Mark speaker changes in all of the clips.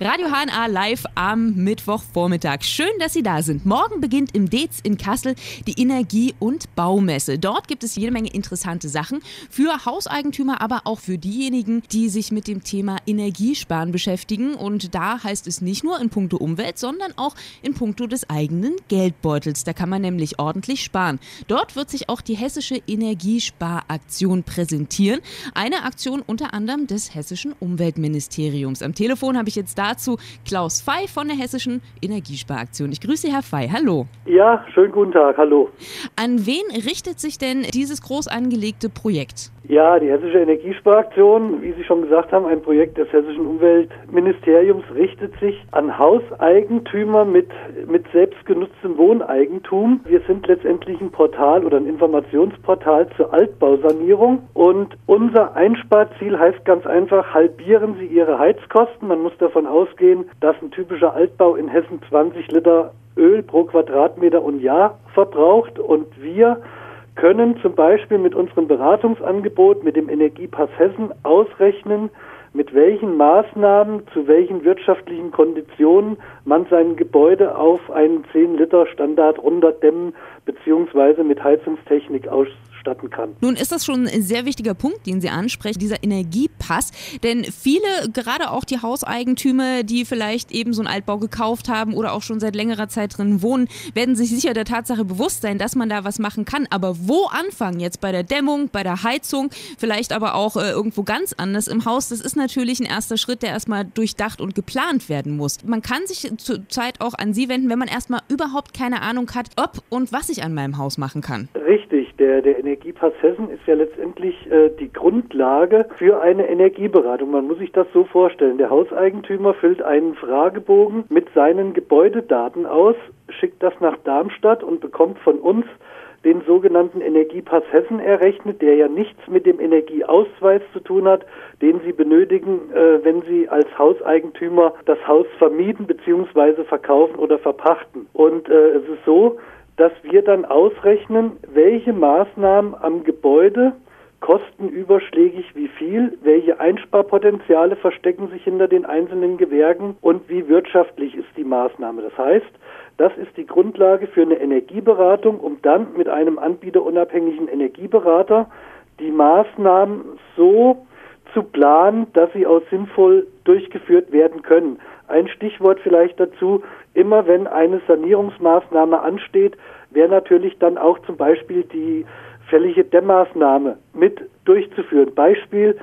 Speaker 1: Radio HNA live am Mittwochvormittag. Schön, dass Sie da sind. Morgen beginnt im Dez in Kassel die Energie- und Baumesse. Dort gibt es jede Menge interessante Sachen für Hauseigentümer, aber auch für diejenigen, die sich mit dem Thema Energiesparen beschäftigen. Und da heißt es nicht nur in puncto Umwelt, sondern auch in puncto des eigenen Geldbeutels. Da kann man nämlich ordentlich sparen. Dort wird sich auch die hessische Energiesparaktion präsentieren. Eine Aktion unter anderem des hessischen Umweltministeriums. Am Telefon habe ich jetzt da dazu Klaus Fey von der Hessischen Energiesparaktion. Ich grüße Herr Fey. Hallo.
Speaker 2: Ja, schönen guten Tag. Hallo.
Speaker 1: An wen richtet sich denn dieses groß angelegte Projekt?
Speaker 2: Ja, die Hessische Energiesparaktion, wie Sie schon gesagt haben, ein Projekt des Hessischen Umweltministeriums, richtet sich an Hauseigentümer mit, mit selbstgenutztem Wohneigentum. Wir sind letztendlich ein Portal oder ein Informationsportal zur Altbausanierung und unser Einsparziel heißt ganz einfach, halbieren Sie Ihre Heizkosten. Man muss davon ausgehen, dass ein typischer Altbau in Hessen 20 Liter Öl pro Quadratmeter und Jahr verbraucht und wir können zum Beispiel mit unserem Beratungsangebot, mit dem Energiepass Hessen ausrechnen, mit welchen Maßnahmen, zu welchen wirtschaftlichen Konditionen man sein Gebäude auf einen 10-Liter-Standard runterdämmen bzw. mit Heizungstechnik aus ausstatten kann.
Speaker 1: Nun ist das schon ein sehr wichtiger Punkt, den Sie ansprechen, dieser Energiepass. Denn viele, gerade auch die Hauseigentümer, die vielleicht eben so einen Altbau gekauft haben oder auch schon seit längerer Zeit drin wohnen, werden sich sicher der Tatsache bewusst sein, dass man da was machen kann. Aber wo anfangen? Jetzt bei der Dämmung, bei der Heizung, vielleicht aber auch äh, irgendwo ganz anders im Haus. Das ist natürlich ein erster Schritt, der erstmal durchdacht und geplant werden muss. Man kann sich zurzeit auch an Sie wenden, wenn man erstmal überhaupt keine Ahnung hat, ob und was ich an meinem Haus machen kann.
Speaker 2: Richtig, der, der Energiepass Hessen ist ja letztendlich äh, die Grundlage für eine Energieberatung. Man muss sich das so vorstellen. Der Hauseigentümer füllt einen Fragebogen mit seinen Gebäudedaten aus, schickt das nach Darmstadt und bekommt von uns den sogenannten Energiepass Hessen errechnet, der ja nichts mit dem Energieausweis zu tun hat, den Sie benötigen, äh, wenn Sie als Hauseigentümer das Haus vermieten bzw. verkaufen oder verpachten. Und äh, es ist so, dass wir dann ausrechnen, welche Maßnahmen am Gebäude kosten überschlägig wie viel, welche Einsparpotenziale verstecken sich hinter den einzelnen Gewerken und wie wirtschaftlich ist die Maßnahme. Das heißt, das ist die Grundlage für eine Energieberatung, um dann mit einem anbieterunabhängigen Energieberater die Maßnahmen so zu planen, dass sie auch sinnvoll durchgeführt werden können. Ein Stichwort vielleicht dazu, immer wenn eine Sanierungsmaßnahme ansteht, wäre natürlich dann auch zum Beispiel die fällige Dämmmaßnahme mit durchzuführen. Beispiel,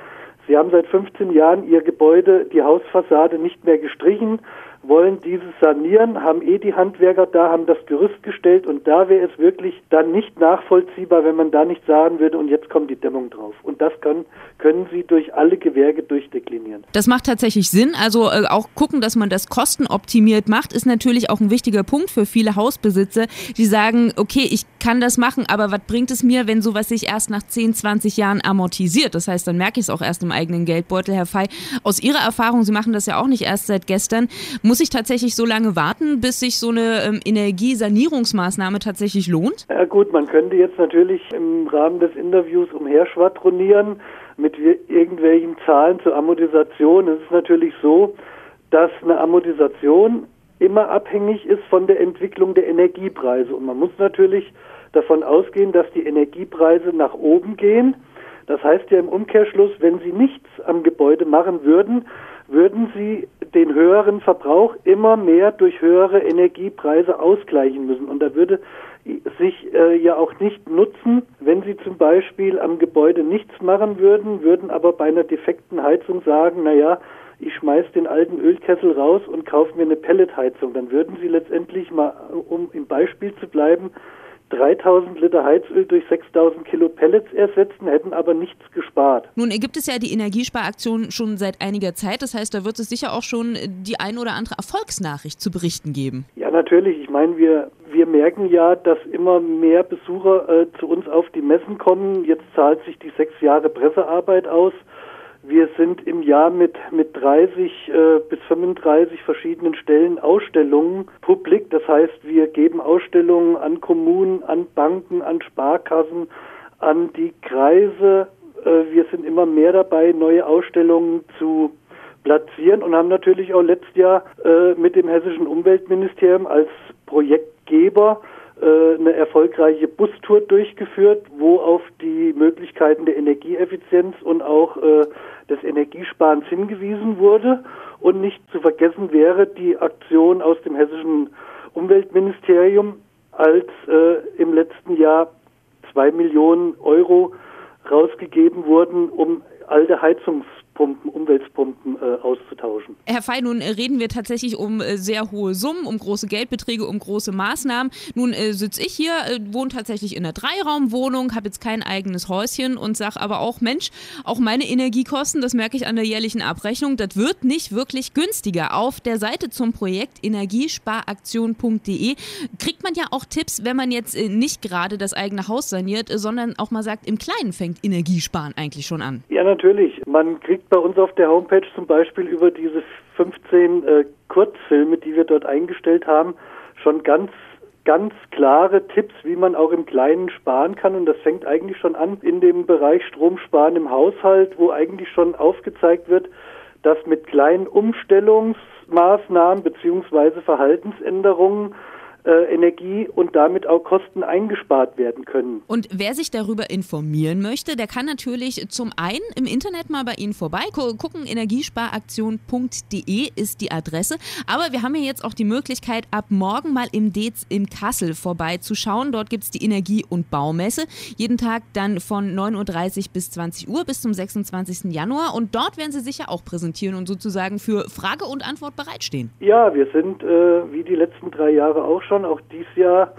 Speaker 2: Sie haben seit 15 Jahren Ihr Gebäude, die Hausfassade nicht mehr gestrichen wollen dieses sanieren, haben eh die Handwerker da, haben das Gerüst gestellt und da wäre es wirklich dann nicht nachvollziehbar, wenn man da nicht sagen würde und jetzt kommt die Dämmung drauf. Und das kann, können Sie durch alle Gewerke durchdeklinieren.
Speaker 1: Das macht tatsächlich Sinn. Also äh, auch gucken, dass man das kostenoptimiert macht, ist natürlich auch ein wichtiger Punkt für viele Hausbesitzer, die sagen, okay, ich kann das machen, aber was bringt es mir, wenn sowas sich erst nach 10, 20 Jahren amortisiert? Das heißt, dann merke ich es auch erst im eigenen Geldbeutel, Herr Fey. Aus Ihrer Erfahrung, Sie machen das ja auch nicht erst seit gestern, muss muss ich tatsächlich so lange warten, bis sich so eine ähm, Energiesanierungsmaßnahme tatsächlich lohnt?
Speaker 2: Ja gut, man könnte jetzt natürlich im Rahmen des Interviews umherschwadronieren mit irgendwelchen Zahlen zur Amortisation. Es ist natürlich so, dass eine Amortisation immer abhängig ist von der Entwicklung der Energiepreise. Und man muss natürlich davon ausgehen, dass die Energiepreise nach oben gehen. Das heißt ja im Umkehrschluss, wenn Sie nichts am Gebäude machen würden, würden Sie den höheren Verbrauch immer mehr durch höhere Energiepreise ausgleichen müssen. Und da würde sich äh, ja auch nicht nutzen, wenn Sie zum Beispiel am Gebäude nichts machen würden, würden aber bei einer defekten Heizung sagen, na ja, ich schmeiß den alten Ölkessel raus und kaufe mir eine Pelletheizung. Dann würden Sie letztendlich mal, um im Beispiel zu bleiben, 3000 Liter Heizöl durch 6000 Kilo Pellets ersetzen, hätten aber nichts gespart.
Speaker 1: Nun gibt es ja die Energiesparaktion schon seit einiger Zeit. Das heißt, da wird es sicher auch schon die ein oder andere Erfolgsnachricht zu berichten geben.
Speaker 2: Ja, natürlich. Ich meine, wir, wir merken ja, dass immer mehr Besucher äh, zu uns auf die Messen kommen. Jetzt zahlt sich die sechs Jahre Pressearbeit aus. Wir sind im Jahr mit, mit 30 äh, bis 35 verschiedenen Stellen Ausstellungen publik. Das heißt, wir geben Ausstellungen an Kommunen, an Banken, an Sparkassen, an die Kreise. Äh, wir sind immer mehr dabei, neue Ausstellungen zu platzieren und haben natürlich auch letztes Jahr äh, mit dem hessischen Umweltministerium als Projektgeber eine erfolgreiche Bustour durchgeführt, wo auf die Möglichkeiten der Energieeffizienz und auch äh, des Energiesparens hingewiesen wurde. Und nicht zu vergessen wäre die Aktion aus dem hessischen Umweltministerium, als äh, im letzten Jahr zwei Millionen Euro rausgegeben wurden, um alte Heizungs Pumpen, Umweltpumpen äh, auszutauschen.
Speaker 1: Herr Fey, nun äh, reden wir tatsächlich um äh, sehr hohe Summen, um große Geldbeträge, um große Maßnahmen. Nun äh, sitze ich hier, äh, wohne tatsächlich in einer Dreiraumwohnung, habe jetzt kein eigenes Häuschen und sage aber auch, Mensch, auch meine Energiekosten, das merke ich an der jährlichen Abrechnung, das wird nicht wirklich günstiger. Auf der Seite zum Projekt energiesparaktion.de kriegt man ja auch Tipps, wenn man jetzt äh, nicht gerade das eigene Haus saniert, sondern auch mal sagt, im Kleinen fängt Energiesparen eigentlich schon an.
Speaker 2: Ja, natürlich. Man kriegt bei uns auf der Homepage zum Beispiel über diese 15 äh, Kurzfilme, die wir dort eingestellt haben, schon ganz ganz klare Tipps, wie man auch im Kleinen sparen kann. Und das fängt eigentlich schon an in dem Bereich Stromsparen im Haushalt, wo eigentlich schon aufgezeigt wird, dass mit kleinen Umstellungsmaßnahmen beziehungsweise Verhaltensänderungen Energie und damit auch Kosten eingespart werden können.
Speaker 1: Und wer sich darüber informieren möchte, der kann natürlich zum einen im Internet mal bei Ihnen vorbei gucken. Energiesparaktion.de ist die Adresse. Aber wir haben ja jetzt auch die Möglichkeit, ab morgen mal im Dez in Kassel vorbeizuschauen. Dort gibt es die Energie- und Baumesse. Jeden Tag dann von 9.30 Uhr bis 20 Uhr bis zum 26. Januar. Und dort werden Sie sicher auch präsentieren und sozusagen für Frage und Antwort bereitstehen.
Speaker 2: Ja, wir sind äh, wie die letzten drei Jahre auch schon schon auch dieses Jahr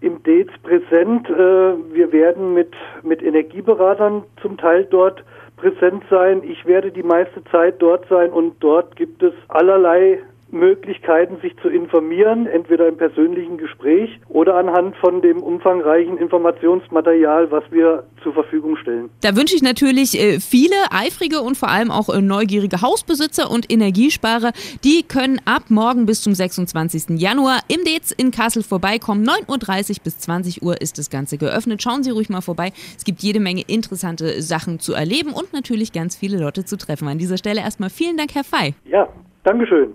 Speaker 2: im DEZ präsent. Äh, wir werden mit, mit Energieberatern zum Teil dort präsent sein. Ich werde die meiste Zeit dort sein und dort gibt es allerlei Möglichkeiten, sich zu informieren, entweder im persönlichen Gespräch oder anhand von dem umfangreichen Informationsmaterial, was wir zur Verfügung stellen.
Speaker 1: Da wünsche ich natürlich äh, viele eifrige und vor allem auch äh, neugierige Hausbesitzer und Energiesparer, die können ab morgen bis zum 26. Januar im Dez in Kassel vorbeikommen. 9.30 Uhr bis 20 Uhr ist das Ganze geöffnet. Schauen Sie ruhig mal vorbei. Es gibt jede Menge interessante Sachen zu erleben und natürlich ganz viele Leute zu treffen. An dieser Stelle erstmal vielen Dank, Herr Fey.
Speaker 2: Ja, Dankeschön.